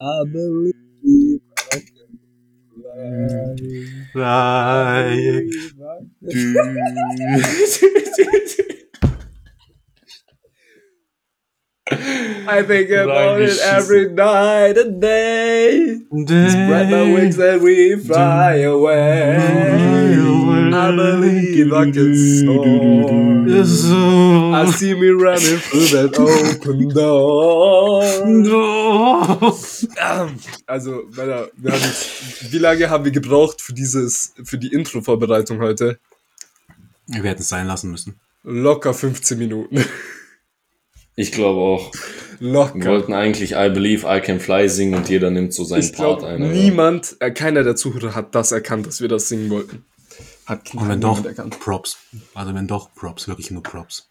I believe I can fly. I think about it every night and day. Spread my wings and we fly away. I believe I can soar. I see me running through that open door. Also, Männer, jetzt, wie lange haben wir gebraucht für dieses, für die Intro-Vorbereitung heute? Wir hätten es sein lassen müssen. Locker 15 Minuten. Ich glaube auch. Wir Locker. wollten eigentlich I Believe I Can Fly singen und jeder nimmt so seinen Ich Part ein. niemand, äh, keiner der Zuhörer hat das erkannt, dass wir das singen wollten. Hat Und wenn niemand doch, erkannt. Props. Also wenn doch, Props, wirklich nur Props.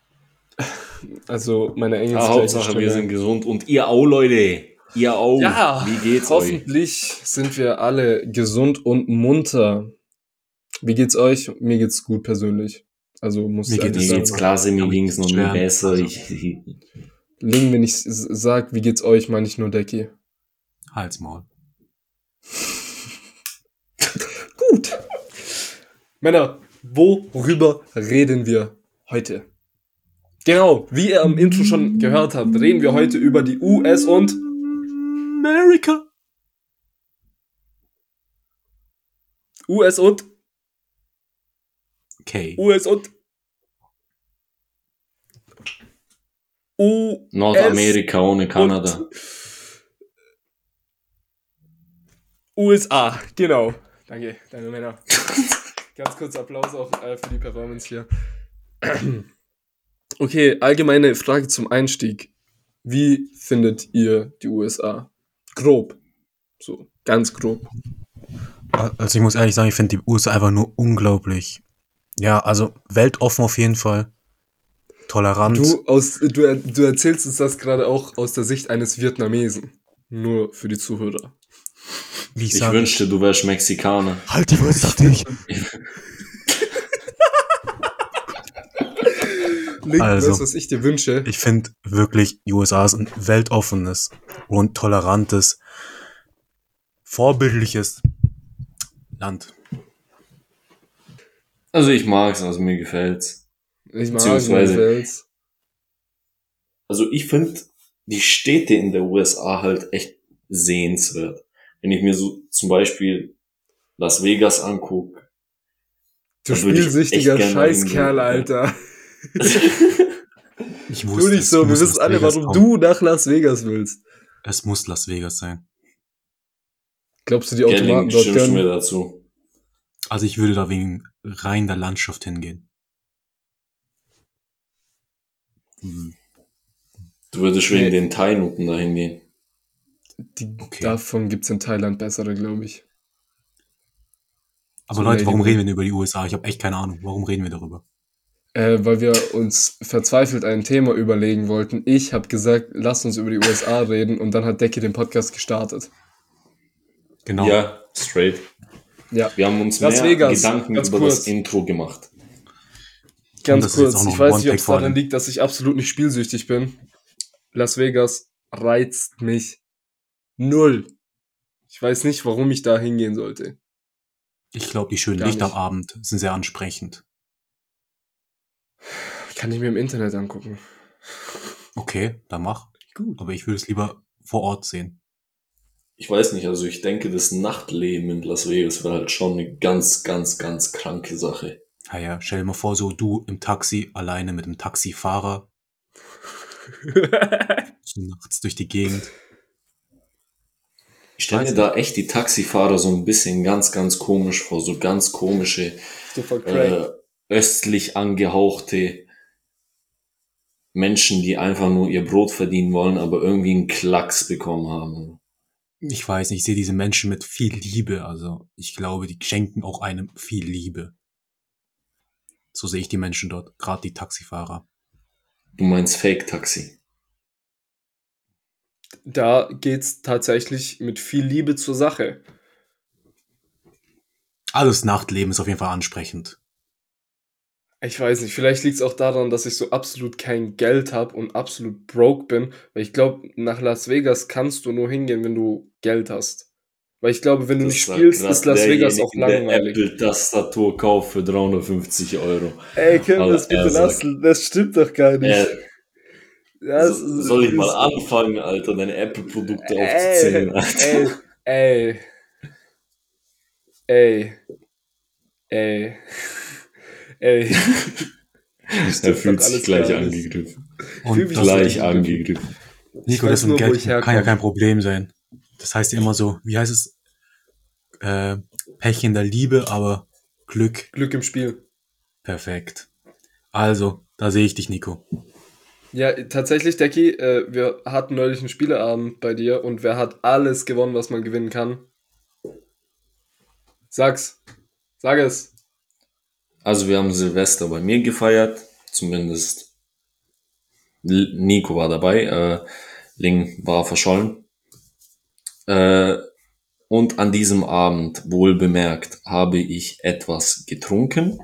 Also, meine Engels. Ah, Hauptsache, wir sind gesund und ihr auch, Leute. Ihr auch. Ja, Wie geht's euch? Hoffentlich sind wir alle gesund und munter. Wie geht's euch? Mir geht's gut persönlich. Also muss Mir ich geht ehrlich Mir es geht's klasse, mir mich ging's noch nie besser. Ich, Ling, wenn ich sag, wie geht's euch, meine ich nur Decky. Halsmaul. Gut. Männer, worüber reden wir heute? Genau, wie ihr am Intro schon gehört habt, reden wir heute über die US und America. US und Okay. US und U Nordamerika ohne Kanada. USA, genau. Danke, danke Männer. Ganz kurz Applaus auch äh, für die Performance hier. Okay, allgemeine Frage zum Einstieg. Wie findet ihr die USA? Grob. So, ganz grob. Also ich muss ehrlich sagen, ich finde die USA einfach nur unglaublich. Ja, also weltoffen auf jeden Fall. Tolerant. Du, aus, du, er- du erzählst uns das gerade auch aus der Sicht eines Vietnamesen. Nur für die Zuhörer. wie ich Ich wünschte, du wärst Mexikaner. Halt die Fresse dich. Link, Also. du, was ich dir wünsche? Ich finde wirklich, die USA ist ein weltoffenes und tolerantes, vorbildliches Land. Also ich mag's, also mir gefällt's. Ich mag beziehungsweise- mir gefällt's. Also ich finde die Städte in der USA halt echt sehenswert. Wenn ich mir so zum Beispiel Las Vegas anguck. Du spielsüchtiger echt gerne mal Scheißkerl. Alter. Ich Tu nicht es so, wir wissen alle, warum kommen. du nach Las Vegas willst. Es muss Las Vegas sein. Glaubst du, die Gelling, Automaten dort stimmst du mir dazu? Also ich würde da wegen rein der Landschaft hingehen. Hm, Du würdest wegen Nee. den Thai-Nutten dahin gehen. Die, Okay. Davon gibt's in Thailand bessere, glaube ich. Aber So Leute, warum reden wir denn über die USA? Ich habe echt keine Ahnung. Warum reden wir darüber? Äh, weil wir uns verzweifelt ein Thema überlegen wollten. Ich habe gesagt, lasst uns über die USA reden und dann hat Decky den Podcast gestartet. Genau. Ja, straight. Ja, Wir haben uns Las mehr Vegas, Gedanken ganz über kurz. das Intro gemacht. ganz kurz. Ich weiß nicht, ob es daran liegt, dass ich absolut nicht spielsüchtig bin. Las Vegas reizt mich null. Ich weiß nicht, warum ich da hingehen sollte. Ich glaube, die schönen Gar Lichter am. Abend sind sehr ansprechend. Kann ich mir im Internet angucken. Okay, dann mach. Gut. Aber ich würde es lieber vor Ort sehen. Ich weiß nicht, also ich denke, das Nachtleben in Las Vegas war halt schon eine ganz, ganz, ganz kranke Sache. Ja, ja, stell dir mal vor, so du im Taxi, alleine mit dem Taxifahrer, so nachts durch die Gegend. Ich stelle mir da echt die Taxifahrer so ein bisschen ganz, ganz komisch vor, so ganz komische, äh, östlich angehauchte Menschen, die einfach nur ihr Brot verdienen wollen, aber irgendwie einen Klacks bekommen haben. Ich weiß nicht, ich sehe diese Menschen mit viel Liebe. Also ich glaube, die schenken auch einem viel Liebe. So sehe ich die Menschen dort, gerade die Taxifahrer. Du meinst Fake-Taxi. Da geht's tatsächlich mit viel Liebe zur Sache. Alles Nachtleben ist auf jeden Fall ansprechend. Ich weiß nicht, vielleicht liegt es auch daran, dass ich so absolut kein Geld habe und absolut broke bin. Weil ich glaube, nach Las Vegas kannst du nur hingehen, wenn du Geld hast. Weil ich glaube, wenn du Das nicht spielst, ist Las Vegas auch der langweilig. Apple-Tastatur kauft für 350 Euro. Ey, können wir das bitte er sagt- lassen? Das stimmt doch gar nicht. So- es- soll ich mal anfangen, Alter, deine Apple-Produkte aufzuzählen, Alter? ey, ey, ey, ey, ey. Er fühlt sich gleich angegriffen. Fühl Und Gleich angegriffen. Nico, das mit Geld kann ja kein Problem sein. Das heißt immer so, wie heißt es? Äh, Pech in der Liebe, aber Glück Glück im Spiel. perfekt. Also, da sehe ich dich, Nico. Ja, tatsächlich, Decky, äh, wir hatten neulich einen Spieleabend bei dir und wer hat alles gewonnen, was man gewinnen kann? Sag's. Sag es. Also wir haben Silvester bei mir gefeiert, zumindest Nico war dabei, äh, Ling war verschollen. Äh, und an diesem Abend, wohl bemerkt, habe ich etwas getrunken.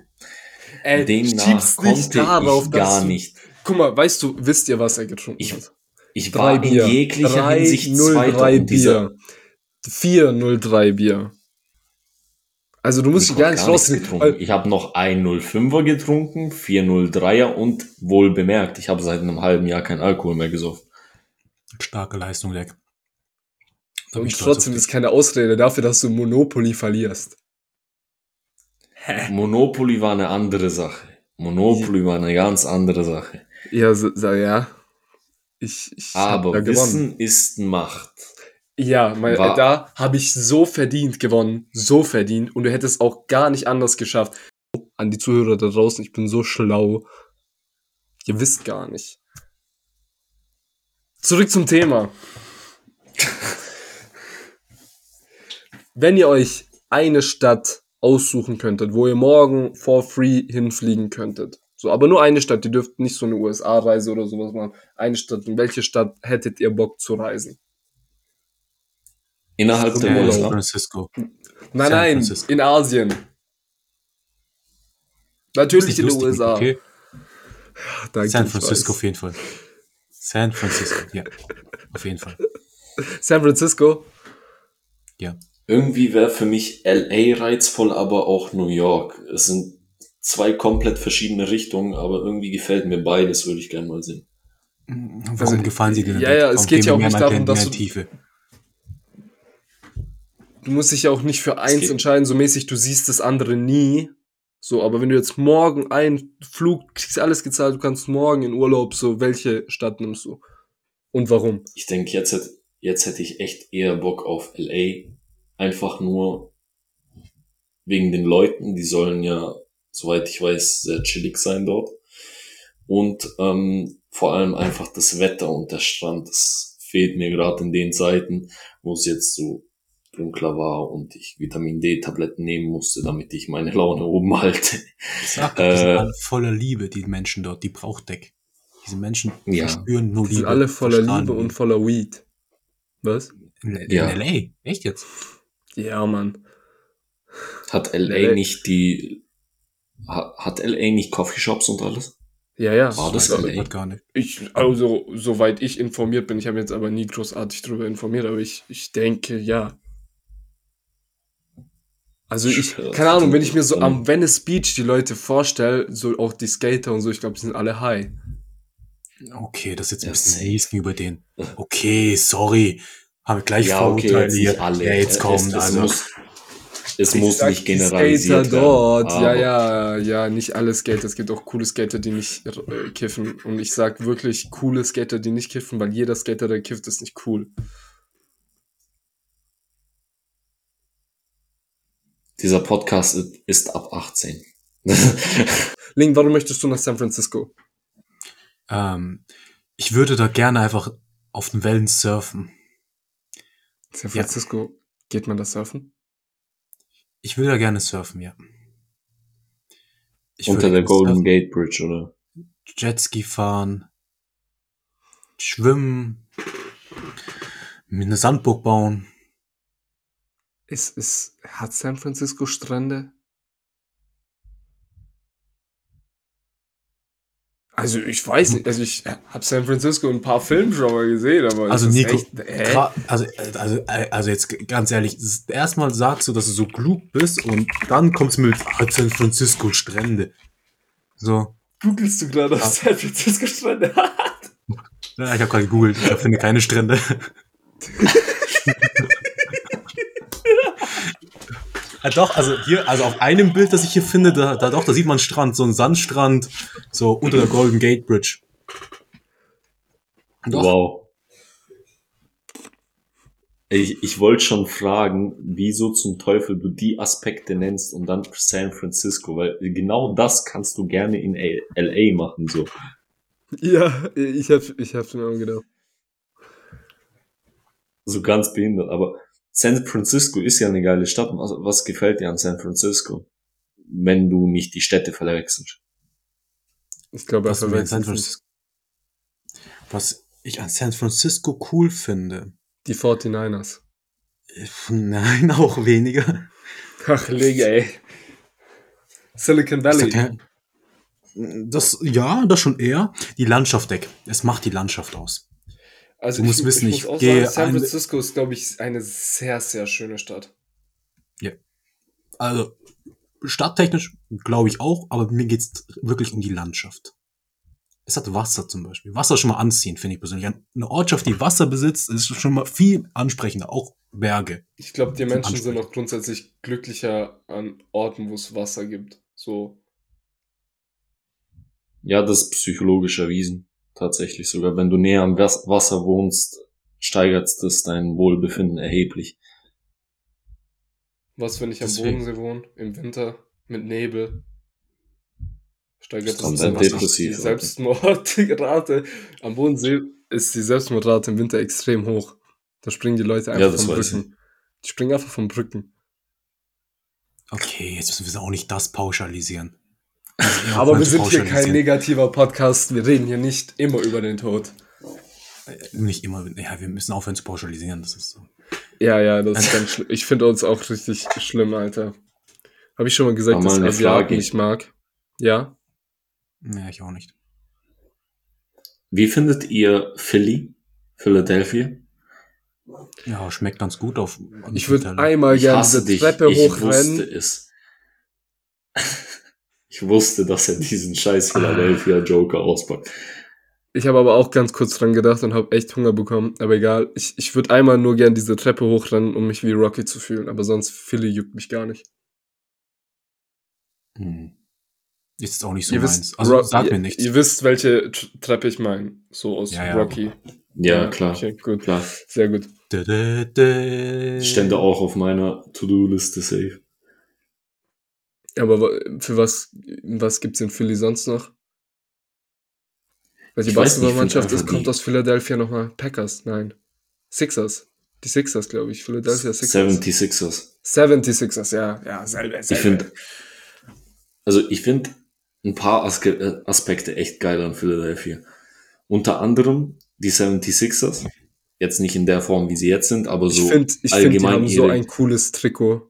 Ey, Demnach konnte darauf, ich gar nicht. Guck mal, weißt du, wisst ihr, was er getrunken Ich, hat? ich Drei war Bier. in jeglicher Drei Hinsicht 03 Zweiter Bier. 403 Bier. Also du musst Ich dich gar nicht gar nichts rausnehmen. getrunken. Ich habe noch ein 05er getrunken, 403er und wohl bemerkt, ich habe seit einem halben Jahr kein Alkohol mehr gesoffen. Starke Leistung, Leck. Und trotzdem ist keine Ausrede dafür, dass du Monopoly verlierst. Monopoly war eine andere Sache. Monopoly war eine ganz andere Sache. Ja, so, so, ja. Ich, ich Aber. Wissen ist Macht. Ja, mein, War- da habe ich so verdient gewonnen. So verdient. Und du hättest auch gar nicht anders geschafft. An die Zuhörer da draußen, ich bin so schlau. Ihr wisst gar nicht. Zurück zum Thema. Wenn ihr euch eine Stadt aussuchen könntet, wo ihr morgen for free hinfliegen könntet. So, aber nur eine Stadt, ihr dürft nicht so eine USA-Reise oder sowas machen. Eine Stadt. In welche Stadt hättet ihr Bock zu reisen? Innerhalb der Äh, San USA. Francisco. Nein, San nein, Francisco. in Asien. Natürlich in den USA. Okay. Danke, San Francisco auf jeden Fall. San Francisco, ja. Auf jeden Fall. San Francisco. Ja. Irgendwie wäre für mich LA reizvoll, aber auch New York. Es sind zwei komplett verschiedene Richtungen, aber irgendwie gefällt mir beides, würde ich gerne mal sehen. Warum Also, gefallen sie dir denn? ja, ja, es Warum geht ja auch nicht darum, in dass mehr du- Tiefe. Du musst dich ja auch nicht für eins entscheiden, so mäßig, du siehst das andere nie. So, aber wenn du jetzt morgen einen Flug, kriegst alles gezahlt, du kannst morgen in Urlaub, so, welche Stadt nimmst du? Und warum? Ich denke, jetzt, jetzt hätte ich echt eher Bock auf LA. Einfach nur wegen den Leuten. Die sollen ja, soweit ich weiß, sehr chillig sein dort. Und ähm, vor allem einfach das Wetter und der Strand. Das fehlt mir gerade in den Zeiten, wo es jetzt so dunkler war und ich Vitamin D-Tabletten nehmen musste, damit ich meine Laune oben halte. Ich sag doch, die sind Äh, alle voller Liebe, die Menschen dort, die braucht Deck. Diese Menschen Ja. verspüren nur Die Liebe. sind alle voller Liebe und voller Weed. Was? In, in Ja. LA? Echt jetzt? Ja, Mann. Hat LA LA. nicht die, ha- hat LA nicht Coffeeshops und alles? Ja, ja. War das Weiß ich LA? grad gar nicht. Ich, also, soweit ich informiert bin, ich habe jetzt aber nie großartig darüber informiert, aber ich, ich denke, ja. Also ich, Ja, keine Ahnung, wenn ich mir so ähm, am Venice Beach die Leute vorstelle, so auch die Skater und so, ich glaube, die sind alle high. Okay, das ist jetzt ein Ja, bisschen mies über den. Okay, sorry. Habe ich gleich Ja, okay, Vorurteile jetzt alle. Ja, jetzt Es- kommt, es, also. muss, es muss sag, nicht generalisiert Skater dort, werden. ja, aber ja, ja, nicht alle Skater, es gibt auch coole Skater, die nicht äh, kiffen. Und ich sag wirklich coole Skater, die nicht kiffen, weil jeder Skater, der kifft, ist nicht cool. Dieser Podcast ist- ab 18. Link, warum möchtest du nach San Francisco? Ähm, ich würde da gerne einfach auf den Wellen surfen. San Ja. Francisco, geht man da surfen? Ich will da gerne surfen, ja. Ich Unter würde der Golden surfen, Gate Bridge, oder? Jetski fahren, schwimmen, mir eine Sandburg bauen. Ist, ist, hat San Francisco Strände? Also ich weiß nicht, also ich habe San Francisco in ein paar Filmen schon mal gesehen, aber Also Nico, echt, also, also, also jetzt ganz ehrlich, erstmal sagst du, dass du so klug bist und dann kommst du mit ah, San Francisco Strände. So, googelst du gerade Ah. San Francisco Strände? ja, ich habe gerade gegoogelt, ich finde keine Strände. ja, doch, also hier, also auf einem Bild, das ich hier finde, da, da doch, da sieht man einen Strand, so ein Sandstrand, so unter der Golden Gate Bridge. Doch. Wow. Ich, ich wollte schon fragen, wieso zum Teufel du die Aspekte nennst und dann San Francisco, weil genau das kannst du gerne in LA machen, so. ja, ich habe ich hab mir auch gedacht. So ganz behindert. Aber San Francisco ist ja eine geile Stadt. Was, was gefällt dir an San Francisco? Wenn du nicht die Städte verwechselst. Ich glaube, er Was, mir an San. Francisco, was ich an San Francisco cool finde. die 49ers. Nein, auch weniger. Ach, Lega, ey. Silicon Valley. ja- das, ja, das schon eher. Die Landschaft weg. Es macht die Landschaft aus. Also Du musst wissen, muss ich auch gehe sagen, San Francisco ist, glaube ich, eine sehr, sehr schöne Stadt. Also, stadttechnisch glaube ich auch, aber mir geht's wirklich um die Landschaft. Es hat Wasser zum Beispiel. Wasser ist schon mal anziehend, finde ich persönlich. Eine Ortschaft, die Wasser besitzt, ist schon mal viel ansprechender. Auch Berge. Ich glaube, die Menschen sind auch grundsätzlich glücklicher an Orten, wo es Wasser gibt. So. Ja, das ist psychologisch erwiesen. Tatsächlich sogar. Wenn du näher am Was- Wasser wohnst, steigert das dein Wohlbefinden erheblich. Was, wenn ich am Deswegen. Bodensee wohne, im Winter, mit Nebel? Steigert das dann die depressiv, Alter. Selbstmordrate. Am Bodensee ist die Selbstmordrate im Winter extrem hoch. Da springen die Leute Ja, einfach das von weiß Brücken. Die springen einfach von Brücken. Okay, jetzt müssen wir auch nicht das pauschalisieren. Aber wir sind hier kein negativer Podcast. Wir reden hier nicht immer über den Tod. Nicht immer. Ja, wir müssen aufhören zu pauschalisieren. Das ist so. Ja, ja, das ist ganz schlimm. Ich finde uns auch richtig schlimm, Alter. Habe ich schon mal gesagt, Aber dass mal ich Asiaten nicht mag? Ja. Ja, ich auch nicht. Wie findet ihr Philly? Philadelphia? Ja, schmeckt ganz gut auf. Ich würde einmal Ich gerne dich. Treppe ich wusste hochrennen. es. Ich wusste, dass er diesen scheiß Philadelphia Joker auspackt. Ich habe aber auch ganz kurz dran gedacht und habe echt Hunger bekommen. Aber egal, ich, ich würde einmal nur gern diese Treppe hochrennen, um mich wie Rocky zu fühlen. Aber sonst Philly juckt mich gar nicht. Hm. Ist auch nicht so ihr meins. wisst, also Ro- sag ihr, mir nichts. Ihr wisst, welche Treppe ich meine. So aus Ja, ja. Rocky. Ja, klar. Okay, gut. Klar. Sehr gut. Dä, dä, dä. Stände auch auf meiner To-Do-Liste safe. Aber für was, was gibt's in Philly sonst noch? Nicht, ich Basketballmannschaft find ist, kommt die- aus Philadelphia nochmal? Packers? Nein. Sixers. Die Sixers, glaube ich. Philadelphia Sixers. 76ers. 76ers, ja. Ja, selber, selber. Ich finde, also ich finde ein paar Aske äh, Aspekte echt geil an Philadelphia. Unter anderem die 76ers. Jetzt nicht in der Form, wie sie jetzt sind, aber so ich finde, ich find, die allgemein haben so ein cooles Trikot.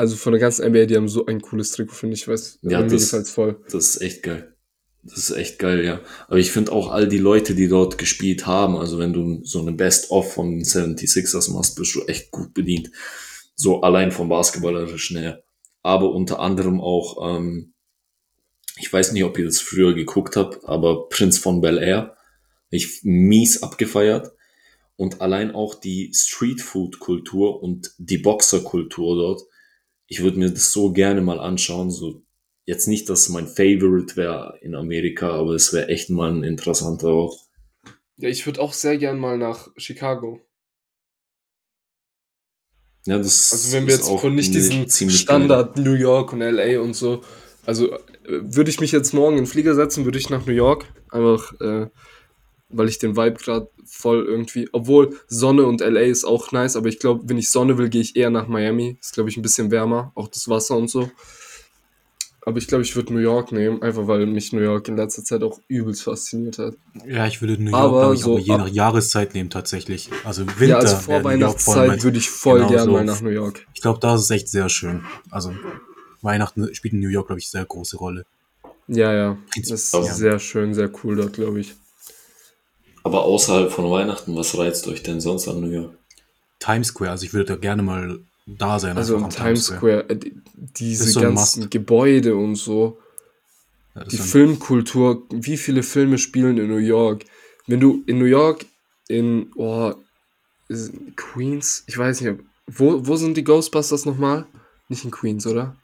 Also von der ganzen NBA, die haben so ein cooles Trikot, finde ich. Weiß, Ja, mir das- gefällt's voll. Das ist echt geil. Das ist echt geil, ja. Aber ich finde auch all die Leute, die dort gespielt haben, also wenn du so eine Best-of von den 76ers machst, bist du echt gut bedient. So allein vom Basketballerischen her. Aber unter anderem auch, ähm, ich weiß nicht, ob ihr das früher geguckt habt, aber Prinz von Bel Air, ich mies abgefeiert. Und allein auch die Streetfood-Kultur und die Boxerkultur dort. Ich würde mir das so gerne mal anschauen, so jetzt nicht, dass mein Favorite wäre in Amerika, aber es wäre echt mal ein interessanter Ort. Ja, ich würde auch sehr gern mal nach Chicago. Ja, das Also wenn wir jetzt auch von nicht diesen Standard New York und LA und so. Also äh, würde ich mich jetzt morgen in den Flieger setzen, würde ich nach New York. Einfach, äh, weil ich den Vibe gerade voll irgendwie. Obwohl Sonne und LA ist auch nice, aber ich glaube, wenn ich Sonne will, gehe ich eher nach Miami. Ist, glaube ich, ein bisschen wärmer, auch das Wasser und so. Aber ich glaube, ich würde New York nehmen, einfach weil mich New York in letzter Zeit auch übelst fasziniert hat. Ja, ich würde New York, Aber glaube ich, so aber je ab- nach Jahreszeit nehmen tatsächlich. Also Winter. ja, also vor Weihnachtszeit würde ich voll genau gern so. mal nach New York. Ich glaube, da ist es echt sehr schön. Also Weihnachten spielt in New York, glaube ich, sehr große Rolle. Ja, ja. Das ist Ja. sehr schön, sehr cool dort, glaube ich. Aber außerhalb von Weihnachten, was reizt euch denn sonst an New York? Times Square, also ich würde da gerne mal da sein. Also am Times Square, äh, die- diese so ganzen Must. Gebäude und so, Ja, die Filmkultur, wie viele Filme spielen in New York? Wenn du in New York in oh, Queens, ich weiß nicht, wo, wo sind die Ghostbusters nochmal? Nicht in Queens, oder?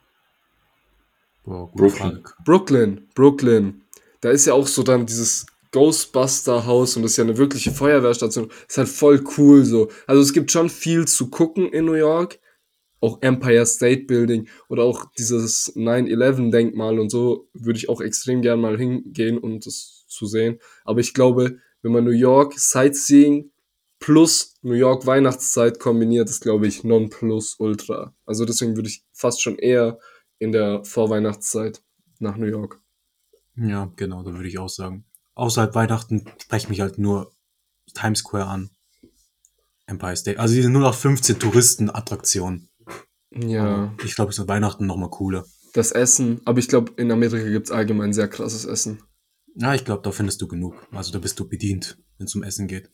Gute Brooklyn. Frage. Brooklyn, Brooklyn. Da ist ja auch so dann dieses Ghostbuster-Haus und das ist ja eine wirkliche Feuerwehrstation. Ist halt voll cool so. Also es gibt schon viel zu gucken in New York. Auch Empire State Building oder auch dieses 9-11-Denkmal und so würde ich auch extrem gern mal hingehen, um das zu sehen. Aber ich glaube, wenn man New York Sightseeing plus New York Weihnachtszeit kombiniert, ist, glaube ich, non plus ultra. Also deswegen würde ich fast schon eher in der Vorweihnachtszeit nach New York. Ja, genau, da würde ich auch sagen. Außerhalb Weihnachten spreche mich halt nur Times Square an. Empire State. Also diese 0815 Touristenattraktion. Ja, Ich glaube, es ist Weihnachten nochmal cooler. das Essen. Aber ich glaube, in Amerika gibt's allgemein sehr krasses Essen. Ja, ich glaube, da findest du genug. Also da bist du bedient, wenn es um Essen geht.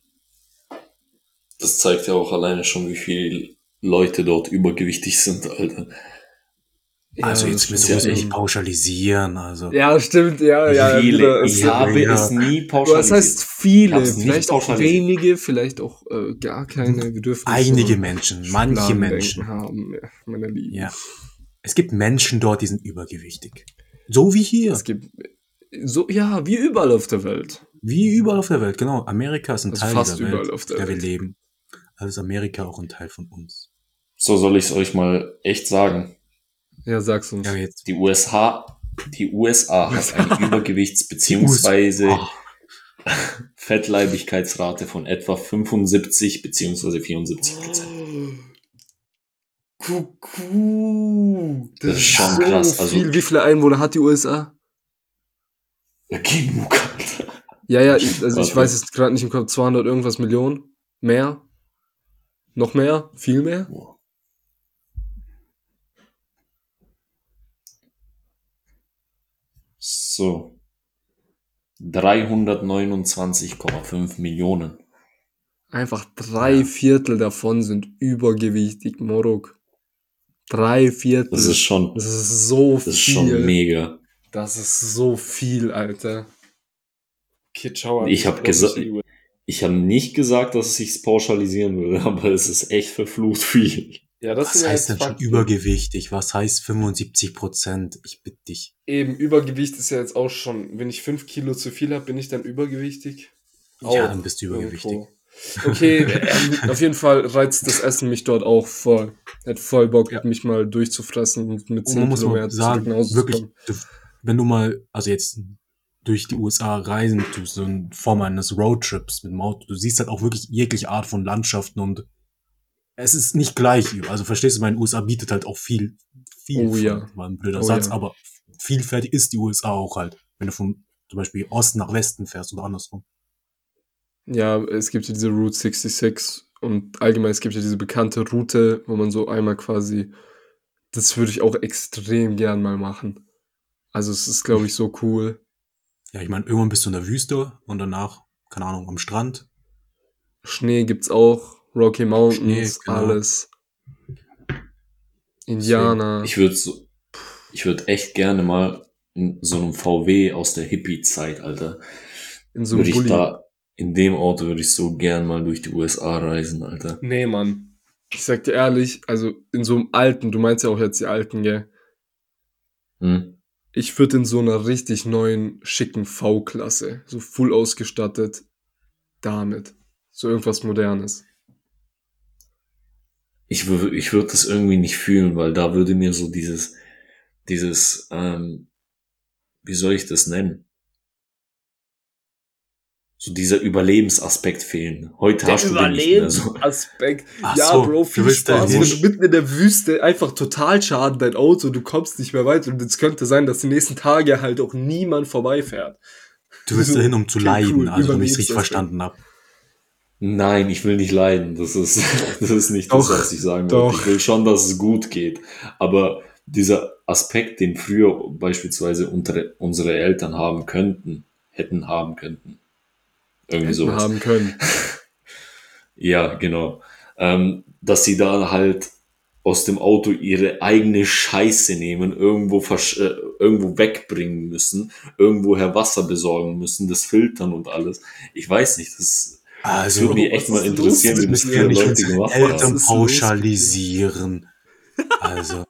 Das zeigt ja auch alleine schon, wie viele Leute dort übergewichtig sind, Alter. Also Ja, jetzt müssen wir es nicht pauschalisieren. Also Ja, stimmt, ja, ja. viele? es ich habe ja. es nie pauschalisiert. das heißt viele, vielleicht auch wenige, vielleicht auch äh, gar keine. Wir dürfen einige so Menschen, manche Menschen. haben, ja, meine Lieben. Ja. Es gibt Menschen dort, die sind übergewichtig. So wie hier. Es gibt so, ja, wie überall auf der Welt. Wie überall auf der Welt, genau. Amerika ist ein Also Teil fast dieser überall Welt, auf der der wir Welt. leben. Also ist Amerika auch ein Teil von uns. So soll ich es euch mal echt sagen. Ja, sag's uns. Ja, jetzt. Die USA, die USA hat eine Übergewichts- bzw. Fettleibigkeitsrate von etwa 75 bzw. 74 Prozent. Kuckuck. Das ist schon krass, also- viel. Wie viele Einwohner hat die USA? Ja, genug. Ja, ja, ich, also ich weiß jetzt gerade nicht im Kopf, 200 irgendwas Millionen? Mehr? Noch mehr? Viel mehr? Boah. So. 329,5 Millionen. Einfach drei Ja. Viertel davon sind übergewichtig, Morok. Drei Viertel. Das ist schon, Das ist so das ist viel. schon mega. Das ist so viel, Alter. Okay, ciao. Ich hab gesagt- Ich habe nicht gesagt, dass ich es pauschalisieren würde, aber es ist echt verflucht viel. Ja, das was ja heißt denn schon übergewichtig? Was heißt 75 Prozent? Ich bitte dich. Eben, Übergewicht ist ja jetzt auch schon, wenn ich fünf Kilo zu viel habe, bin ich dann übergewichtig? Ja, Auch dann bist du übergewichtig. irgendwo. Okay, ähm, auf jeden Fall reizt das Essen mich dort auch voll. Hätte voll Bock, Ja. mich mal durchzufressen und mit Und 10 man muss Kilo mal mehr sagen, wirklich, wenn du mal, also jetzt durch die USA reisen tust, so in Form eines Roadtrips mit dem Auto, du siehst halt auch wirklich jegliche Art von Landschaften und es ist nicht gleich. Also verstehst du, meine USA bietet halt auch viel, viel. Oh ja. War ein blöder Oh Satz, ja. aber vielfältig ist die USA auch halt, wenn du vom zum Beispiel Osten nach Westen fährst oder andersrum. Ja, es gibt ja diese Route 66 und allgemein es gibt ja diese bekannte Route, wo man so einmal quasi, das würde ich auch extrem gern mal machen. Also es ist, glaube ich, so cool. Ja, ich meine, irgendwann bist du in der Wüste und danach, keine Ahnung, am Strand. Schnee gibt's auch, Rocky Mountains, Schnee, genau. alles. Indianer. Ich würde so, ich würde echt gerne mal in so einem VW aus der Hippie-Zeit, Alter, in so einem Bulli. da, in dem Auto würde ich so gern mal durch die USA reisen, Alter. Nee, Mann. Ich sag dir ehrlich, also in so einem alten, du meinst ja auch jetzt die alten, gell? Hm? Ich würde in so einer richtig neuen, schicken V-Klasse, so full ausgestattet, damit. So irgendwas Modernes. Ich würde, ich würde das irgendwie nicht fühlen, weil da würde mir so dieses, dieses, ähm, wie soll ich das nennen? So dieser Überlebensaspekt fehlen. Heute hast du den nicht mehr so. Ach Ja, so, Bro, viel Spaß. Wenn du mitten in der Wüste einfach total schaden dein Auto, du kommst nicht mehr weiter und es könnte sein, dass die nächsten Tage halt auch niemand vorbeifährt. Du willst dahin, um zu leiden, cool, also wenn ich es richtig verstanden habe. Nein, ich will nicht leiden. Das ist, das ist nicht das, Doch, was ich sagen wollte. Ich will schon, dass es gut geht. Aber dieser Aspekt, den früher beispielsweise unsere, unsere Eltern haben könnten, hätten haben könnten. Irgendwie Hätten sowas. haben können. Ja, genau. Ähm, dass sie da halt aus dem Auto ihre eigene Scheiße nehmen, irgendwo, äh, irgendwo wegbringen müssen, irgendwoher Wasser besorgen müssen, das filtern und alles. Ich weiß nicht, das, das Also, würde mich echt mal interessieren, wie das nicht Leute gemacht Eltern haben. Pauschalisieren. Also,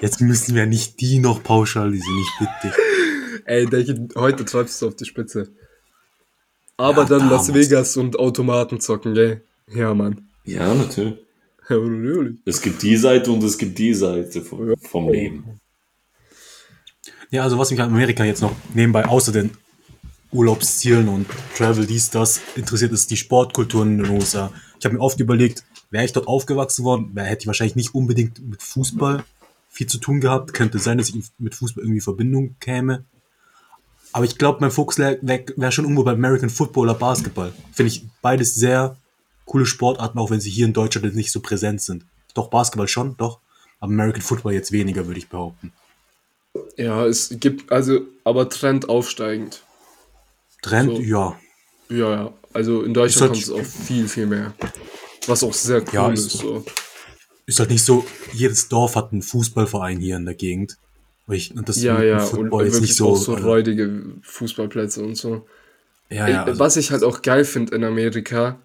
jetzt müssen wir nicht die noch pauschalisieren, ich bitte dich. Ey, denke, heute treibst du auf die Spitze. Aber Ja, dann Las damals. Vegas und Automaten zocken, gell? Ja, Mann. Ja, natürlich. Ja, natürlich. Es gibt die Seite und es gibt die Seite vom, vom Leben. Ja, also was mich an Amerika jetzt noch nebenbei außer den Urlaubszielen und Travel, dies, das interessiert, ist die Sportkultur in den USA. Ich habe mir oft überlegt, wäre ich dort aufgewachsen worden, hätte ich wahrscheinlich nicht unbedingt mit Fußball viel zu tun gehabt. Könnte sein, dass ich mit Fußball irgendwie in Verbindung käme. Aber ich glaube, mein Fokus wäre wär schon irgendwo bei American Football oder Basketball. Finde ich beides sehr coole Sportarten, auch wenn sie hier in Deutschland nicht so präsent sind. Doch Basketball schon, doch. Aber American Football jetzt weniger, würde ich behaupten. Ja, es gibt, also, aber Trend aufsteigend. Trend, So. ja. Ja, ja. Also in Deutschland Ist kommt halt- es auch viel, viel mehr. Was auch sehr cool Ja, ist. ist- So. ist halt nicht so, jedes Dorf hat einen Fußballverein hier in der Gegend. Ich, und das Ja, ja, und jetzt wirklich so. auch so also, räudige Fußballplätze und so. ja, ja, also, Was ich halt auch geil finde in Amerika,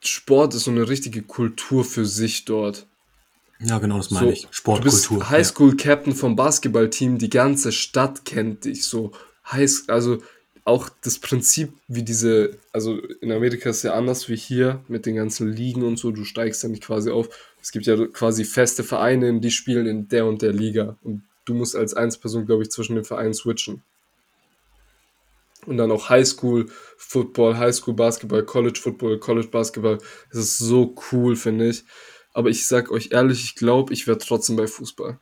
Sport ist so eine richtige Kultur für sich dort. ja, genau, das meine So, ich. Du Sportkultur. bist Highschool-Captain vom Basketballteam, die ganze Stadt kennt dich so. High, also auch das Prinzip, wie diese, also in Amerika ist ja anders wie hier mit den ganzen Ligen und so, du steigst ja nicht quasi auf. Es gibt ja quasi feste Vereine, die spielen in der und der Liga. Und du musst als Einzelperson, glaube ich, zwischen den Vereinen switchen. Und dann auch Highschool Football, Highschool Basketball, College Football, College Basketball. Das ist so cool, finde ich. Aber ich sag euch ehrlich, ich glaube, ich wäre trotzdem bei Fußball.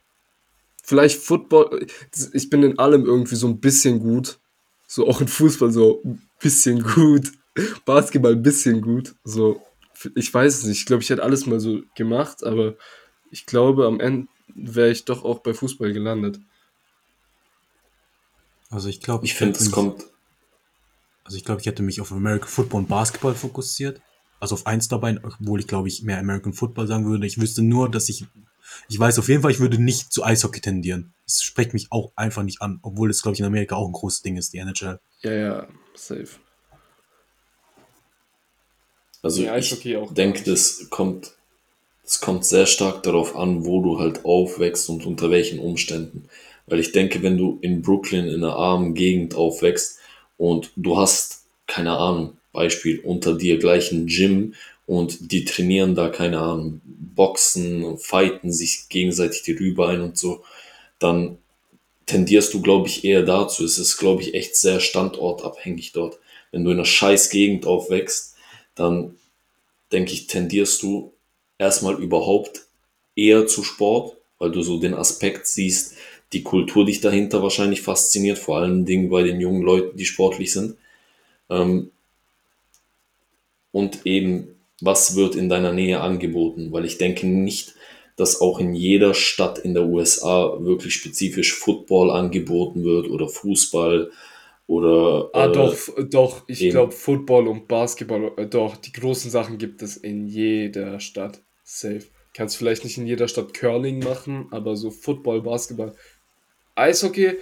Vielleicht Football. Ich bin in allem irgendwie so ein bisschen gut. So auch in Fußball so ein bisschen gut. Basketball ein bisschen gut. So, ich weiß es nicht. Ich glaube, ich hätte alles mal so gemacht, aber ich glaube, am Ende wäre ich doch auch bei Fußball gelandet. Also ich glaube, Ich finde, hätte es kommt, Also ich glaube, ich hätte mich auf American Football und Basketball fokussiert. Also auf eins dabei, obwohl ich glaube ich mehr American Football sagen würde. Ich wüsste nur, dass ich, ich weiß auf jeden Fall, ich würde nicht zu Eishockey tendieren. Es spricht mich auch einfach nicht an, obwohl es glaube ich in Amerika auch ein großes Ding ist, die NHL. Ja, ja, safe. also Ja, ich denke, das kommt, das kommt sehr stark darauf an, wo du halt aufwächst und unter welchen Umständen. Weil ich denke, wenn du in Brooklyn in einer armen Gegend aufwächst und du hast, keine Ahnung, Beispiel, unter dir gleich ein Gym und die trainieren da, keine Ahnung, Boxen, fighten sich gegenseitig die Rübe ein und so, dann tendierst du, glaube ich, eher dazu. Es ist, glaube ich, echt sehr standortabhängig dort. Wenn du in einer scheiß Gegend aufwächst, dann denke ich, tendierst du erstmal überhaupt eher zu Sport, weil du so den Aspekt siehst, die Kultur dich dahinter wahrscheinlich fasziniert, vor allen Dingen bei den jungen Leuten, die sportlich sind. Ähm, und eben, was wird in deiner Nähe angeboten? Weil ich denke nicht, dass auch in jeder Stadt in der USA wirklich spezifisch Football angeboten wird oder Fußball oder Ah, äh, doch, doch, ich glaube, Football und Basketball, äh, doch, die großen Sachen gibt es in jeder Stadt. Safe. Kannst vielleicht nicht in jeder Stadt Curling machen, aber so Football, Basketball. Eishockey,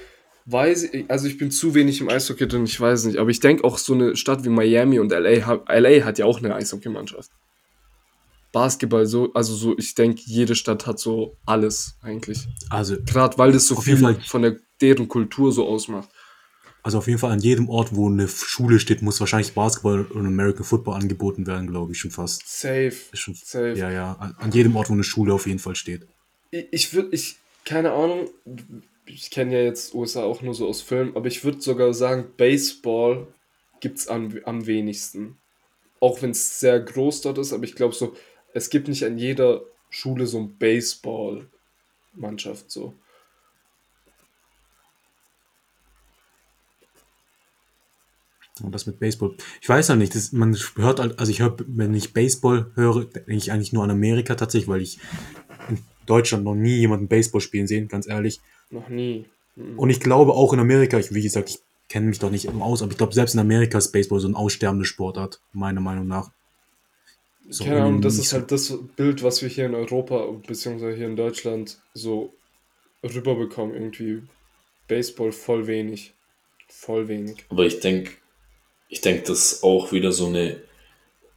weiß ich, also ich bin zu wenig im Eishockey drin, ich weiß nicht, aber ich denke auch so eine Stadt wie Miami und LA, LA hat ja auch eine Eishockeymannschaft. Basketball so, also so, ich denke, jede Stadt hat so alles eigentlich. Also, Gerade weil das so viel Fall. von der, deren Kultur so ausmacht. also auf jeden Fall an jedem Ort, wo eine Schule steht, muss wahrscheinlich Basketball und American Football angeboten werden, glaube ich schon fast. Safe. Schon, Safe. Ja, ja. An, an jedem Ort, wo eine Schule auf jeden Fall steht. Ich, ich würde, ich, keine Ahnung, ich kenne ja jetzt USA auch nur so aus Filmen, aber ich würde sogar sagen, Baseball gibt's am, am wenigsten. Auch wenn es sehr groß dort ist, aber ich glaube so, es gibt nicht an jeder Schule so ein Baseball-Mannschaft so. Und das mit Baseball. Ich weiß ja nicht, das, man hört halt, also ich höre, wenn ich Baseball höre, denke ich eigentlich nur an Amerika tatsächlich, weil ich in Deutschland noch nie jemanden Baseball spielen sehen, ganz ehrlich. Noch nie. Mhm. Und ich glaube auch in Amerika, ich, wie gesagt, ich kenne mich doch nicht im aus, aber ich glaube, selbst in Amerika ist Baseball so ein aussterbende Sportart, meiner Meinung nach. So Keine Ahnung, das ist halt das Bild, was wir hier in Europa beziehungsweise hier in Deutschland so rüberbekommen. Irgendwie Baseball voll wenig. Voll wenig. Aber ich denke, ich denke, das ist auch wieder so eine,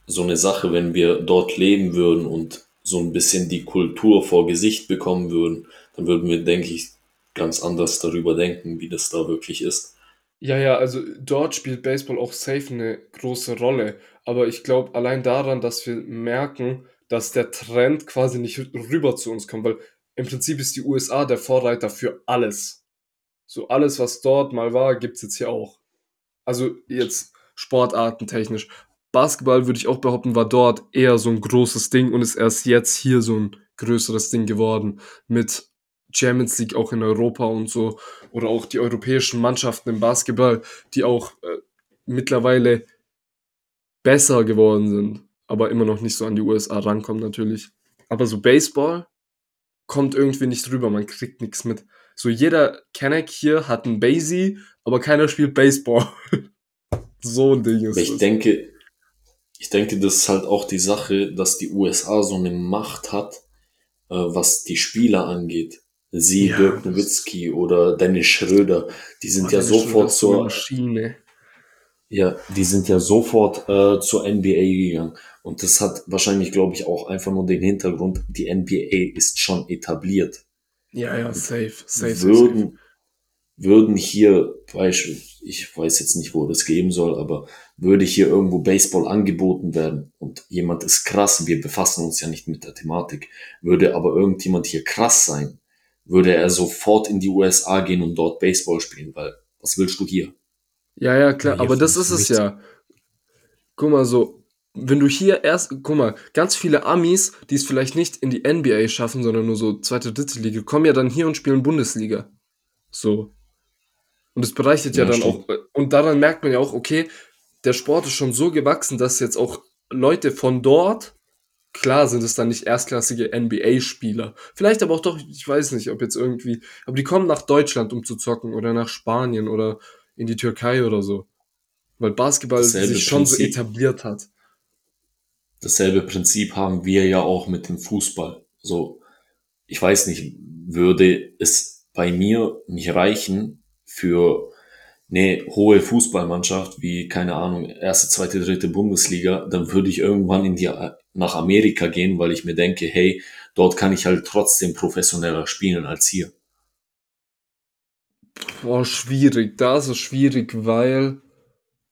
so eine Sache, wenn wir dort leben würden und so ein bisschen die Kultur vor Gesicht bekommen würden, dann würden wir, denke ich, ganz anders darüber denken, wie das da wirklich ist. Ja, ja, also dort spielt Baseball auch safe eine große Rolle. Aber ich glaube allein daran, dass wir merken, dass der Trend quasi nicht rüber zu uns kommt, weil im Prinzip ist die USA der Vorreiter für alles. So alles, was dort mal war, gibt's jetzt hier auch. Also jetzt sportartentechnisch. Basketball würde ich auch behaupten, war dort eher so ein großes Ding und ist erst jetzt hier so ein größeres Ding geworden. Mit Champions League auch in Europa und so. Oder auch die europäischen Mannschaften im Basketball, die auch äh, mittlerweile besser geworden sind, aber immer noch nicht so an die USA rankommen natürlich. Aber so Baseball kommt irgendwie nicht rüber, man kriegt nichts mit. So jeder Kenneck hier hat einen Basie, aber keiner spielt Baseball. so ein Ding ist ich es. denke, ich denke, das ist halt auch die Sache, dass die USA so eine Macht hat, äh, was die Spieler angeht. Sie, Ja, Dirk Nowitzki oder Dennis Schröder, die sind ja das ist sofort zur, Maschine. Ja, die sind ja sofort äh, zur NBA gegangen. Und das hat wahrscheinlich, glaube ich, auch einfach nur den Hintergrund, die NBA ist schon etabliert. Ja, ja, safe, safe, safe, safe. Würden, hier, ich weiß jetzt nicht, wo das geben soll, aber würde hier irgendwo Baseball angeboten werden und jemand ist krass, wir befassen uns ja nicht mit der Thematik, würde aber irgendjemand hier krass sein, würde er sofort in die USA gehen und dort Baseball spielen, weil was willst du hier? Ja, ja, klar, Ja, aber das ist es ja. Guck mal, so, wenn du hier erst, guck mal, ganz viele Amis, die es vielleicht nicht in die NBA schaffen, sondern nur so zweite, dritte Liga, kommen ja dann hier und spielen Bundesliga. So. Und das bereichert ja, Ja, dann stimmt. auch, und daran merkt man ja auch, okay, der Sport ist schon so gewachsen, dass jetzt auch Leute von dort, klar sind es dann nicht erstklassige NBA-Spieler, vielleicht aber auch doch, ich weiß nicht, ob jetzt irgendwie, aber die kommen nach Deutschland, um zu zocken oder nach Spanien oder in die Türkei oder so. Weil Basketball Dasselbe sich schon so Prinzip. etabliert hat. dasselbe Prinzip haben wir ja auch mit dem Fußball. So, ich weiß nicht, würde es bei mir nicht reichen für eine hohe Fußballmannschaft wie, keine Ahnung, erste, zweite, dritte Bundesliga, dann würde ich irgendwann in die, nach Amerika gehen, weil ich mir denke, hey, dort kann ich halt trotzdem professioneller spielen als hier. Boah, schwierig. Da ist es schwierig, weil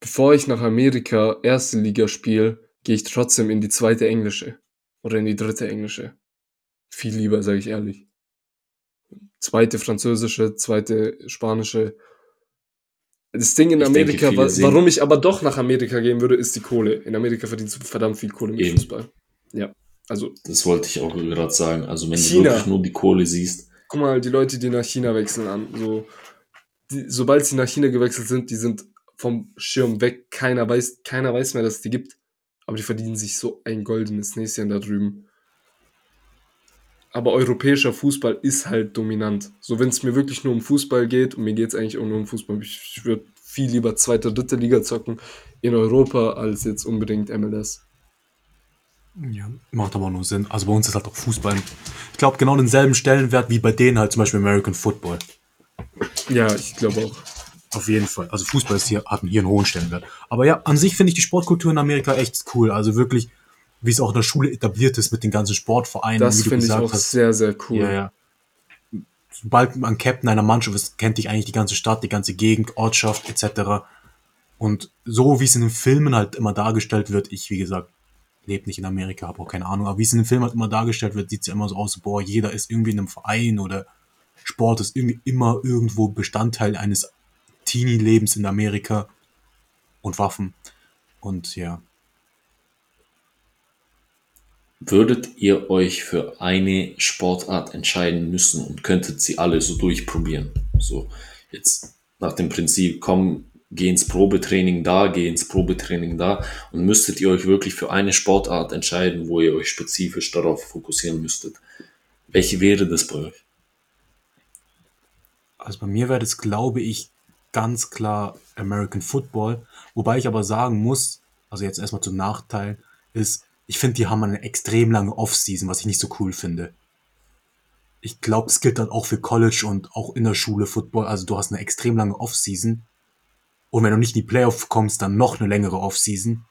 bevor ich nach Amerika erste Liga spiele, gehe ich trotzdem in die zweite englische. Oder in die dritte englische. Viel lieber, sage ich ehrlich. Zweite französische, zweite spanische. Das Ding in Ich denke, Amerika, viele wa warum ich aber doch nach Amerika gehen würde, ist die Kohle. In Amerika verdienst du verdammt viel Kohle mit Eben. Fußball. Ja. Also, Das wollte ich auch gerade sagen. Also wenn China. du wirklich nur die Kohle siehst, guck mal die Leute, die nach China wechseln an. So, die, sobald sie nach China gewechselt sind, die sind vom Schirm weg. Keiner weiß, keiner weiß mehr, dass es die gibt. Aber die verdienen sich so ein goldenes Näschen da drüben. Aber europäischer Fußball ist halt dominant. So, wenn es mir wirklich nur um Fußball geht, und mir geht es eigentlich auch nur um Fußball, ich, ich würde viel lieber zweite, dritte Liga zocken in Europa als jetzt unbedingt MLS. Ja, macht aber nur Sinn. Also bei uns ist halt auch Fußball. Ich glaube, genau denselben Stellenwert wie bei denen halt zum Beispiel American Football. Ja, ich glaube auch. Auf jeden Fall. Also Fußball ist hier, hat hier einen hohen Stellenwert. Aber ja, an sich finde ich die Sportkultur in Amerika echt cool. Also wirklich, wie es auch in der Schule etabliert ist mit den ganzen Sportvereinen, Das finde ich auch hast. sehr, sehr cool. Ja, ja. Sobald man Captain einer Mannschaft ist, kennt dich eigentlich die ganze Stadt, die ganze Gegend, Ortschaft etc. Und so wie es in den Filmen halt immer dargestellt wird, ich wie gesagt, lebe nicht in Amerika, habe auch keine Ahnung, aber wie es in den Filmen halt immer dargestellt wird, sieht es ja immer so aus, boah, jeder ist irgendwie in einem Verein oder Sport ist irgendwie immer irgendwo Bestandteil eines Teenie-Lebens in Amerika und Waffen. Und ja, Würdet ihr euch für eine Sportart entscheiden müssen und könntet sie alle so durchprobieren? So, jetzt nach dem Prinzip, komm, geh ins Probetraining da, geh ins Probetraining da und müsstet ihr euch wirklich für eine Sportart entscheiden, wo ihr euch spezifisch darauf fokussieren müsstet. Welche wäre das bei euch? Also bei mir wäre das, glaube ich, ganz klar American Football. Wobei ich aber sagen muss, also jetzt erstmal zum Nachteil, ist, ich finde, die haben eine extrem lange Offseason, was ich nicht so cool finde. Ich glaube, das gilt dann auch für College und auch in der Schule Football. Also du hast eine extrem lange Offseason. Und wenn du nicht in die Playoff kommst, dann noch eine längere Offseason.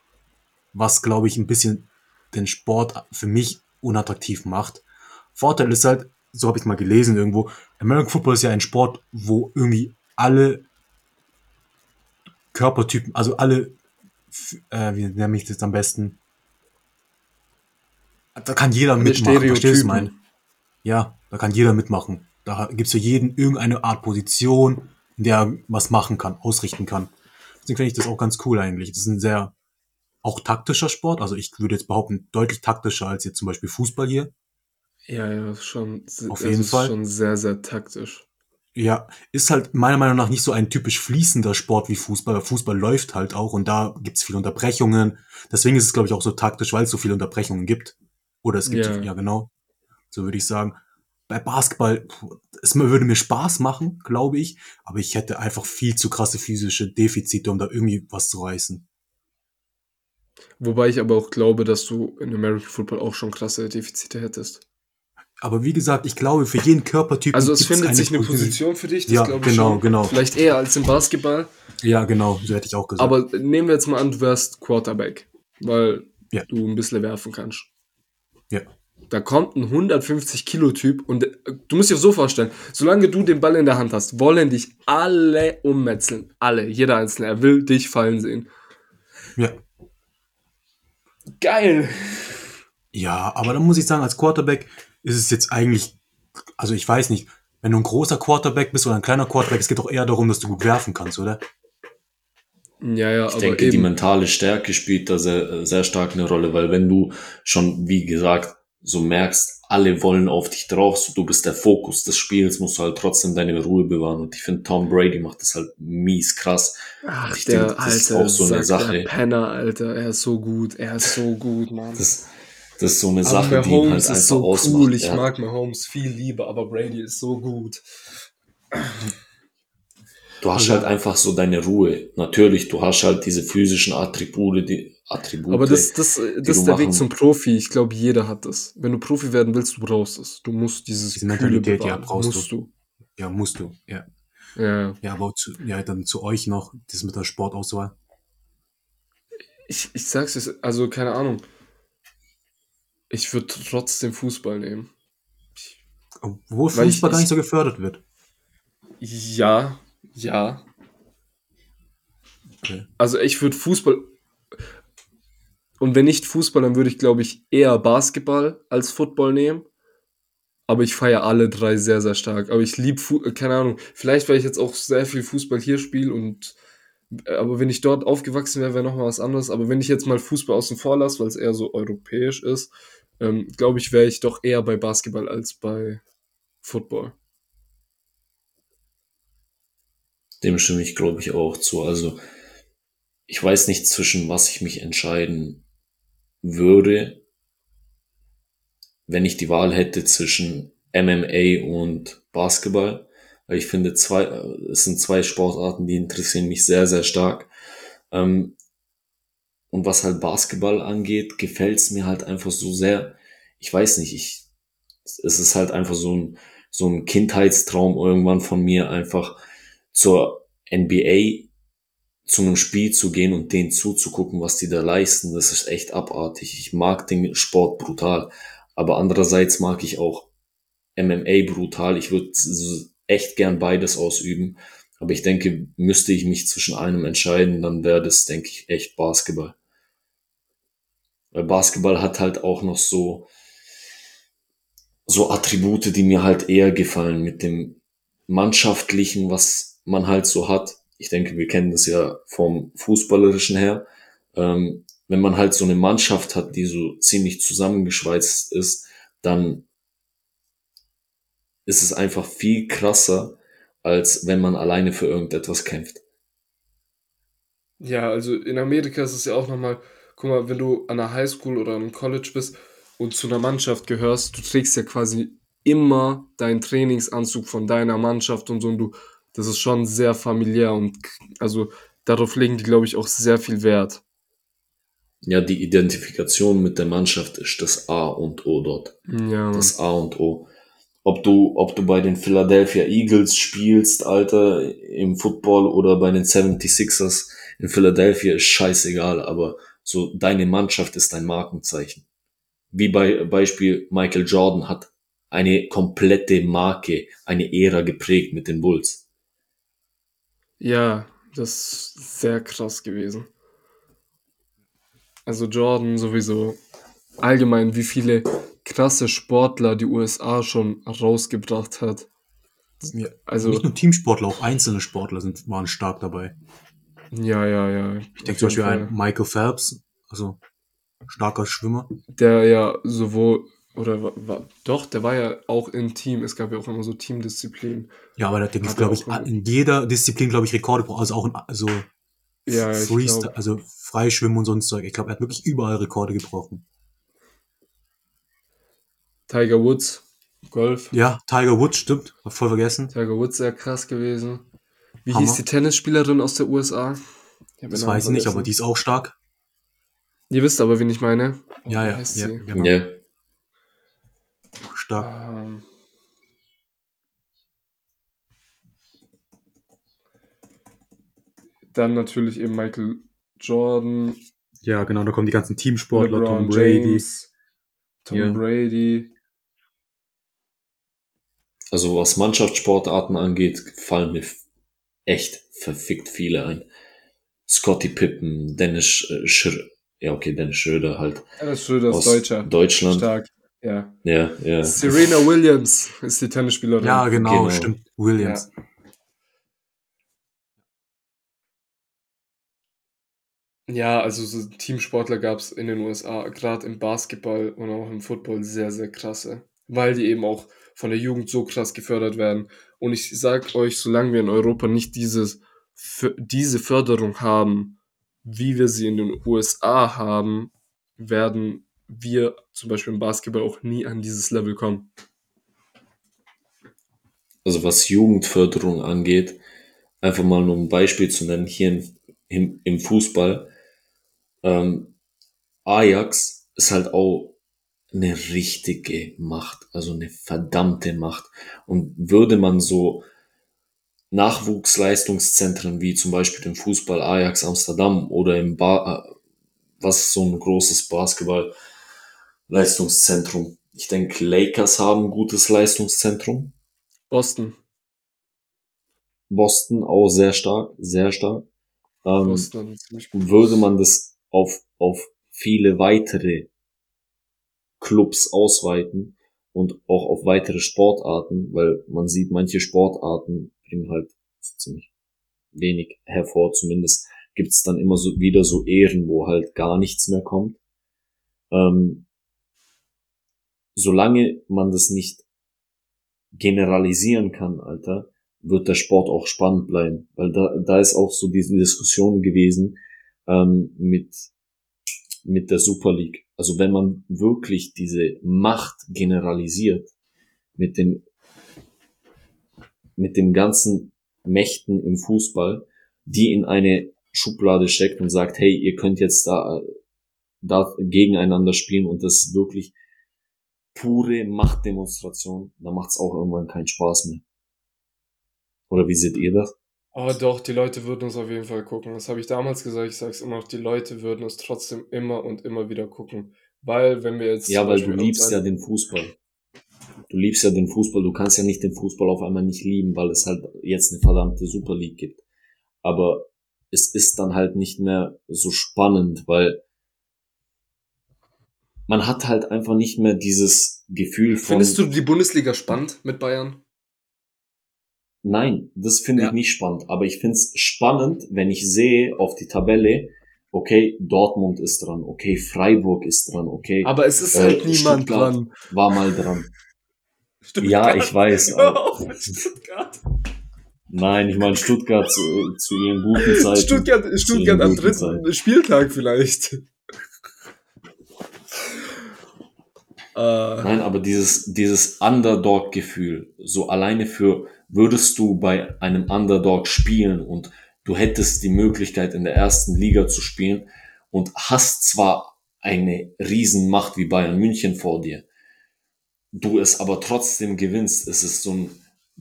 Was, glaube ich, ein bisschen den Sport für mich unattraktiv macht. Vorteil ist halt, so habe ich mal gelesen irgendwo, American Football ist ja ein Sport, wo irgendwie alle Körpertypen, also alle, äh, wie nenne ich das am besten? Da kann jeder Alle mitmachen, verstehst du, meine? Ja, da kann jeder mitmachen. Da gibt's für jeden irgendeine Art Position, in der er was machen kann, ausrichten kann. Deswegen finde ich das auch ganz cool eigentlich. Das ist ein sehr auch taktischer Sport. Also ich würde jetzt behaupten, deutlich taktischer als jetzt zum Beispiel Fußball hier. Ja, ja, schon. Auf also jeden ist Fall. schon sehr, sehr taktisch. Ja, ist halt meiner Meinung nach nicht so ein typisch fließender Sport wie Fußball. weil Fußball läuft halt auch und da gibt's viele Unterbrechungen. Deswegen ist es, glaube ich, auch so taktisch, weil es so viele Unterbrechungen gibt. Oder es gibt, Ja. ja genau, so würde ich sagen. Bei Basketball, es würde mir Spaß machen, glaube ich, aber ich hätte einfach viel zu krasse physische Defizite, um da irgendwie was zu reißen. Wobei ich aber auch glaube, dass du in American Football auch schon krasse Defizite hättest. Aber wie gesagt, ich glaube, für jeden Körpertyp Also es findet sich eine Position für dich, das Ja, glaube ich genau, schon. genau. Vielleicht eher als im Basketball. Ja, genau, so hätte ich auch gesagt. Aber nehmen wir jetzt mal an, du wärst Quarterback, weil Ja. du ein bisschen werfen kannst. Ja. Da kommt ein 150 Kilo Typ und äh, du musst dir so vorstellen, solange du den Ball in der Hand hast, wollen dich alle ummetzeln. Alle, jeder Einzelne. Er will dich fallen sehen. ja. Geil! Ja, aber dann muss ich sagen, als Quarterback ist es jetzt eigentlich, also ich weiß nicht, wenn du ein großer Quarterback bist oder ein kleiner Quarterback, es geht doch eher darum, dass du gut werfen kannst, oder? Ja, ja, Ich denke, die eben. mentale Stärke spielt da sehr, sehr stark eine Rolle, weil wenn du schon, wie gesagt, so merkst, alle wollen auf dich drauf, so du bist der Fokus des Spiels, musst du halt trotzdem deine Ruhe bewahren. Und ich finde, Tom Brady macht das halt mies krass. Ach, ich der denke, das ist alte auch so eine Sache. Der Penner, Alter. Er ist so gut. Er ist so gut, Mann. Das, das ist so eine aber Sache, die ihn halt Mahomes einfach ist so ausmacht. cool. Ich ja. mag Mahomes viel lieber, aber Brady ist so gut. Du hast halt einfach so deine Ruhe. Natürlich, du hast halt diese physischen Attribute, die Attribute. Aber das, das, das du ist der Weg zum Profi. Ich glaube, jeder hat das. Wenn du Profi werden willst, du brauchst es. Du musst dieses Diese Mentalität, ja, brauchst musst du. Ja, musst du, ja. Ja. Ja, aber zu, ja, dann zu euch noch, das mit der Sportauswahl. Ich, ich sag's jetzt, also keine Ahnung. Ich würde trotzdem Fußball nehmen. Obwohl Weil ich- Fußball gar ich- nicht so gefördert wird. Ja, ja. Okay. Also ich würde Fußball. Und wenn nicht Fußball, dann würde ich, glaube ich, eher Basketball als Football nehmen. Aber ich feiere alle drei sehr, sehr stark. Aber ich liebe, keine Ahnung, vielleicht weil ich jetzt auch sehr viel Fußball hier spiele und aber wenn ich dort aufgewachsen wäre, wäre nochmal was anderes. Aber wenn ich jetzt mal Fußball außen vor lasse, weil es eher so europäisch ist, ähm, glaube ich, wäre ich doch eher bei Basketball als bei Football. Dem stimme ich, glaube ich, auch zu. Also, ich weiß nicht, zwischen was ich mich entscheiden würde, wenn ich die Wahl hätte zwischen MMA und Basketball. Weil ich finde, zwei, es sind zwei Sportarten, die interessieren mich sehr, sehr stark. Ähm, und was halt Basketball angeht, gefällt es mir halt einfach so sehr. Ich weiß nicht, ich, es ist halt einfach so ein, so ein Kindheitstraum irgendwann von mir, einfach zur NBA zu einem Spiel zu gehen und denen zuzugucken, was die da leisten, das ist echt abartig. Ich mag den Sport brutal, aber andererseits mag ich auch MMA brutal. Ich würde echt gern beides ausüben, aber ich denke, müsste ich mich zwischen einem entscheiden, dann wäre das, denke ich, echt Basketball. Weil Basketball hat halt auch noch so so Attribute, die mir halt eher gefallen mit dem mannschaftlichen, was man halt so hat. Ich denke, wir kennen das ja vom Fußballerischen her. Ähm, wenn man halt so eine Mannschaft hat, die so ziemlich zusammengeschweißt ist, dann ist es einfach viel krasser, als wenn man alleine für irgendetwas kämpft. Ja, also in Amerika ist es ja auch nochmal, guck mal, wenn du an einer Highschool oder einem College bist und zu einer Mannschaft gehörst, du trägst ja quasi immer deinen Trainingsanzug von deiner Mannschaft und so und du, das ist schon sehr familiär und also darauf legen die, glaube ich, auch sehr viel Wert. Ja, die Identifikation mit der Mannschaft ist das A und O dort. Ja, Das A und O. Ob du, ob du bei den Philadelphia Eagles spielst, Alter, im Football oder bei den 76ers in Philadelphia ist scheißegal, aber so deine Mannschaft ist dein Markenzeichen. Wie bei Beispiel Michael Jordan hat eine komplette Marke, eine Ära geprägt mit den Bulls. Ja, das ist sehr krass gewesen. Also Jordan sowieso. Allgemein, wie viele krasse Sportler die USA schon rausgebracht hat. Ja. Also, Nicht nur Teamsportler, auch einzelne Sportler sind, waren stark dabei. ja, ja, ja. Ich denke zum Beispiel an Michael Phelps, also starker Schwimmer. Der ja sowohl, oder war, war, doch, der war ja auch im Team. Es gab ja auch immer so Teamdisziplinen. Ja, aber der hat, Hat er glaube ich, in jeder Disziplin, glaube ich, Rekorde gebrochen. Also auch in, also Ja, Freestyle, glaub- also Freischwimmen und sonst Zeug. Ich glaube, er hat wirklich überall Rekorde gebrochen. Tiger Woods, Golf. Ja, Tiger Woods, stimmt. Hab voll vergessen. Tiger Woods sehr krass gewesen. Wie Hammer. hieß die Tennisspielerin aus der USA? Das weiß ich nicht, aber die ist auch stark. Ihr wisst aber, wen ich meine. Oh, Ja, ja, heißt ja, sie? genau. Ja. Stark. Ähm, Dann natürlich eben Michael Jordan, Ja, genau, da kommen die ganzen Teamsportler, LeBron Tom Brady. James, Tom Ja. Brady. Also was Mannschaftssportarten angeht, fallen mir echt verfickt viele ein. Scotty Pippen, Dennis Schröder, ja okay, Dennis Schröder halt Dennis Schröder ist aus Deutscher. Deutschland. Stark. Ja. Ja, ja. Serena Williams ist die Tennisspielerin. Ja, genau, Genau. stimmt. Williams. Ja, also so Teamsportler gab es in den USA, gerade im Basketball und auch im Football sehr, sehr krasse. Weil die eben auch von der Jugend so krass gefördert werden. Und ich sag euch, solange wir in Europa nicht dieses, diese Förderung haben, wie wir sie in den USA haben, werden wir zum Beispiel im Basketball auch nie an dieses Level kommen. Also was Jugendförderung angeht, einfach mal nur ein Beispiel zu nennen, hier im, im, im Fußball, ähm, Ajax ist halt auch eine richtige Macht, also eine verdammte Macht. Und würde man so Nachwuchsleistungszentren wie zum Beispiel den Fußball Ajax Amsterdam oder im ba äh, was so ein großes Basketball-Leistungszentrum? Ich denke, Lakers haben ein gutes Leistungszentrum. Boston. Boston auch sehr stark, sehr stark. Ähm, Boston. würde man das auf, auf viele weitere Clubs ausweiten und auch auf weitere Sportarten, weil man sieht, manche Sportarten bringen halt ziemlich wenig hervor. Zumindest gibt's dann immer so wieder so Ehren, wo halt gar nichts mehr kommt. Ähm, solange man das nicht generalisieren kann, Alter, wird der Sport auch spannend bleiben. Weil da, da ist auch so diese Diskussion gewesen ähm, mit, mit der Super League. Also wenn man wirklich diese Macht generalisiert mit den, mit den ganzen Mächten im Fußball, die in eine Schublade steckt und sagt, hey, ihr könnt jetzt da, da gegeneinander spielen und das wirklich pure Machtdemonstration, da macht's auch irgendwann keinen Spaß mehr. Oder wie seht ihr das? Oh doch, die Leute würden es auf jeden Fall gucken. Das habe ich damals gesagt, ich sage es immer noch, die Leute würden es trotzdem immer und immer wieder gucken. Weil, wenn wir jetzt. Ja, weil du Beispiel uns liebst ja den Fußball. Du liebst ja den Fußball, du kannst ja nicht den Fußball auf einmal nicht lieben, weil es halt jetzt eine verdammte Super League gibt. Aber es ist dann halt nicht mehr so spannend, weil man hat halt einfach nicht mehr dieses Gefühl von. Findest du die Bundesliga spannend mit Bayern? Nein, das finde Ja. ich nicht spannend. Aber ich finde es spannend, wenn ich sehe auf die Tabelle, okay, Dortmund ist dran, okay, Freiburg ist dran, okay, Aber es ist Äh, halt niemand Stuttgart. dran. war mal dran. Stuttgart. Ja, ich weiß, mit Stuttgart. Nein, ich meine Stuttgart zu, zu ihren guten Zeiten. Stuttgart, Stuttgart am dritten Zeiten. Spieltag vielleicht. Äh, Nein, aber dieses, dieses Underdog-Gefühl, so alleine für, würdest du bei einem Underdog spielen und du hättest die Möglichkeit in der ersten Liga zu spielen und hast zwar eine Riesenmacht wie Bayern München vor dir, du es aber trotzdem gewinnst, es ist so ein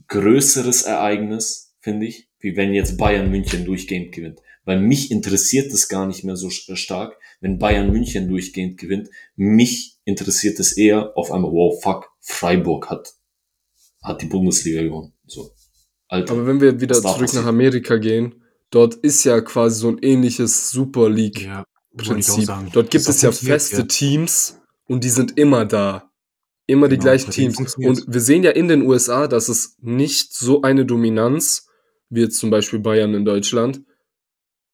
größeres Ereignis, finde ich, wie wenn jetzt Bayern München durchgehend gewinnt. Weil mich interessiert es gar nicht mehr so st- stark, wenn Bayern München durchgehend gewinnt. Mich interessiert es eher auf einmal, wow, fuck, Freiburg hat, hat die Bundesliga gewonnen. So. Alter. aber wenn wir wieder zurück nach passiert? Amerika gehen, dort ist ja quasi so ein ähnliches Super League Ja, Prinzip. Dort gibt es ja feste ja. Teams und die sind immer da. Immer die Genau, gleichen deswegen Teams. Und wir sehen ja in den USA, dass es nicht so eine Dominanz, wie jetzt zum Beispiel Bayern in Deutschland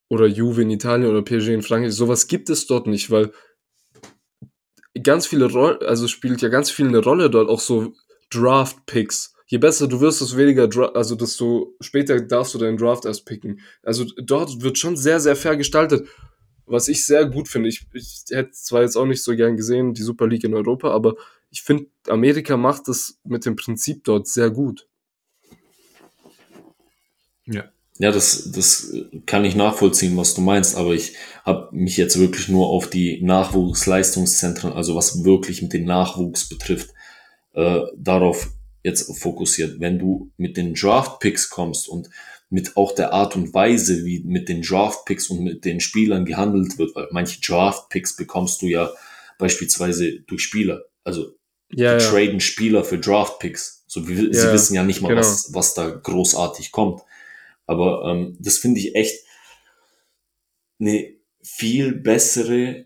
oder Juve in Italien oder PSG in Frankreich, sowas gibt es dort nicht, weil ganz viele Rollen, also spielt ja ganz viel eine Rolle dort, auch so Draft-Picks. Je besser du wirst, desto weniger, Dra also desto später darfst du deinen Draft erst picken. Also dort wird schon sehr, sehr fair gestaltet was ich sehr gut finde. Ich, ich hätte zwar jetzt auch nicht so gern gesehen, die Super League in Europa, aber ich finde, Amerika macht das mit dem Prinzip dort sehr gut. Ja. Ja, das, das kann ich nachvollziehen, was du meinst, aber ich habe mich jetzt wirklich nur auf die Nachwuchsleistungszentren, also was wirklich mit dem Nachwuchs betrifft, äh, darauf jetzt fokussiert. Wenn du mit den Draft-Picks kommst und mit auch der Art und Weise, wie mit den Draft-Picks und mit den Spielern gehandelt wird, weil manche Draft-Picks bekommst du ja beispielsweise durch Spieler. Also Ja, die ja. traden Spieler für Draftpicks. So, wie, sie Ja, wissen ja nicht mal, genau. was, was da großartig kommt. Aber ähm, das finde ich echt eine viel bessere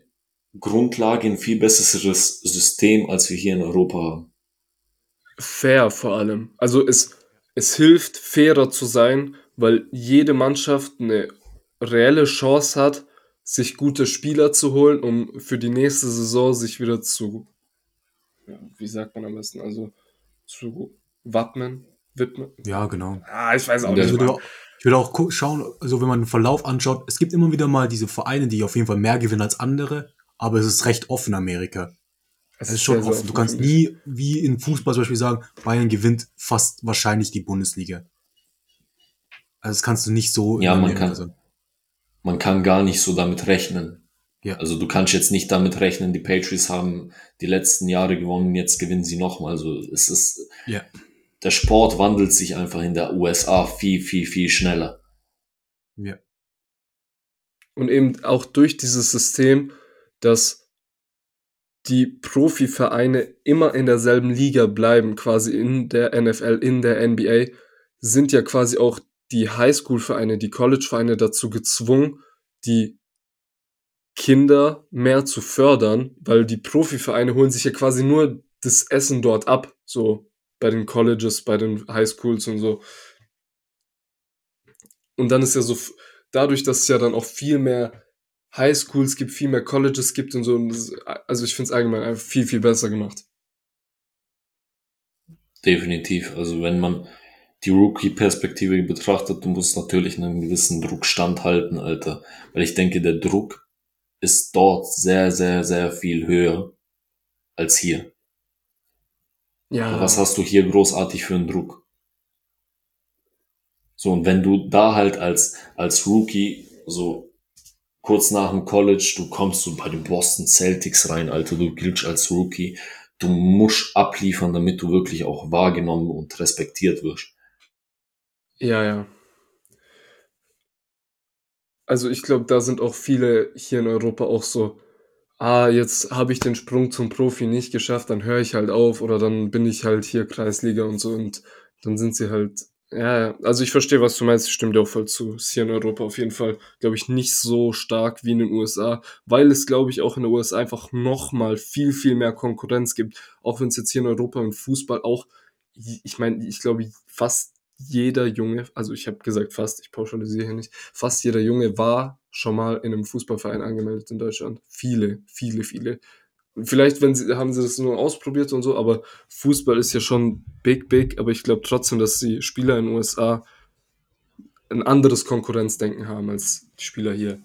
Grundlage, ein viel besseres System, als wir hier in Europa haben. Fair vor allem. Also es, es hilft, fairer zu sein, weil jede Mannschaft eine reelle Chance hat, sich gute Spieler zu holen, um für die nächste Saison sich wieder zu, wie sagt man am besten, also zu wappnen, widmen. Ja, genau. Ah, ich weiß auch Ja, Ich nicht. würde auch, ich würde auch schauen, also wenn man den Verlauf anschaut, es gibt immer wieder mal diese Vereine, die auf jeden Fall mehr gewinnen als andere, aber es ist recht offen Amerika. Es Es ist schon offen. Du kannst nie, wie in Fußball zum Beispiel sagen, Bayern gewinnt fast wahrscheinlich die Bundesliga. Also das kannst du nicht so Ja, man kann- sagen. Man kann gar nicht so damit rechnen. Ja. Also du kannst jetzt nicht damit rechnen, die Patriots haben die letzten Jahre gewonnen, jetzt gewinnen sie nochmal. Also es ist, Ja. Der Sport wandelt sich einfach in der USA viel, viel, viel schneller. Ja. Und eben auch durch dieses System, dass die Profivereine immer in derselben Liga bleiben, quasi in der NFL, in der NBA, sind ja quasi auch die Highschool-Vereine, die College-Vereine dazu gezwungen, die Kinder mehr zu fördern, weil die Profivereine holen sich ja quasi nur das Essen dort ab, so bei den Colleges, bei den Highschools und so. Und dann ist ja so, dadurch, dass es ja dann auch viel mehr Highschools gibt, viel mehr Colleges gibt und so, also ich finde es allgemein einfach viel, viel besser gemacht. Definitiv. Also wenn man die Rookie-Perspektive betrachtet, du musst natürlich einen gewissen Druck standhalten, Alter. Weil ich denke, der Druck ist dort sehr, sehr, sehr viel höher als hier. Ja, Was hast du hier großartig für einen Druck? So, und wenn du da halt als, als Rookie, so kurz nach dem College, du kommst so bei den Boston Celtics rein, Alter, du giltst als Rookie, du musst abliefern, damit du wirklich auch wahrgenommen und respektiert wirst. Ja, ja. Also ich glaube, da sind auch viele hier in Europa auch so, ah, jetzt habe ich den Sprung zum Profi nicht geschafft, dann höre ich halt auf oder dann bin ich halt hier Kreisliga und so und dann sind sie halt, ja, also ich verstehe, was du meinst, ich stimme dir auch voll zu. Ist hier in Europa auf jeden Fall, glaube ich, nicht so stark wie in den USA, weil es, glaube ich, auch in den USA einfach nochmal viel, viel mehr Konkurrenz gibt. Auch wenn es jetzt hier in Europa im Fußball auch, ich meine, ich glaube, fast jeder Junge, also ich habe gesagt fast, ich pauschalisiere hier nicht, fast jeder Junge war schon mal in einem Fußballverein angemeldet in Deutschland. Viele, viele, viele. Vielleicht wenn sie, haben sie das nur ausprobiert und so, aber Fußball ist ja schon big, big, aber ich glaube trotzdem, dass die Spieler in den USA ein anderes Konkurrenzdenken haben als die Spieler hier.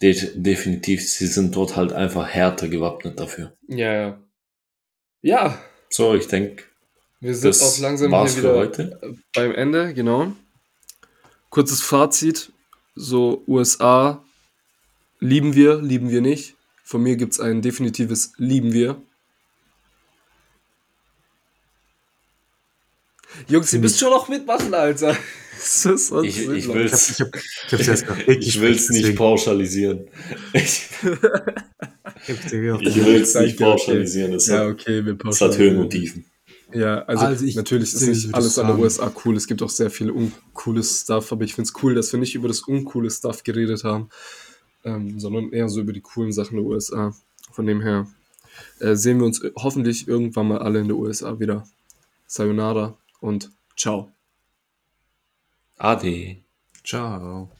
De definitiv, sie sind dort halt einfach härter gewappnet dafür. Ja, ja. Ja, So, ich denke, wir sind das auch langsam war's hier für wieder heute. beim Ende, genau. Kurzes Fazit. So, USA lieben wir, lieben wir nicht. Von mir gibt es ein definitives Lieben wir. Jungs, ihr müsst schon noch mitmachen, Alter. Das ist sonst Ich- ich sinnlos. will's- Ich, will es nicht pauschalisieren. Ich, ich will es nicht pauschalisieren. Es, Ja, hat, okay, wir es hat pauschalisieren. Höhen und Tiefen. Ja, also, Also ich- natürlich ist ich nicht alles an der USA cool. Es gibt auch sehr viel uncooles Stuff, aber ich finde es cool, dass wir nicht über das uncoole Stuff geredet haben, ähm, sondern eher so über die coolen Sachen der USA. Von dem her äh, sehen wir uns hoffentlich irgendwann mal alle in der USA wieder. Sayonara und ciao. Ade. Ciao.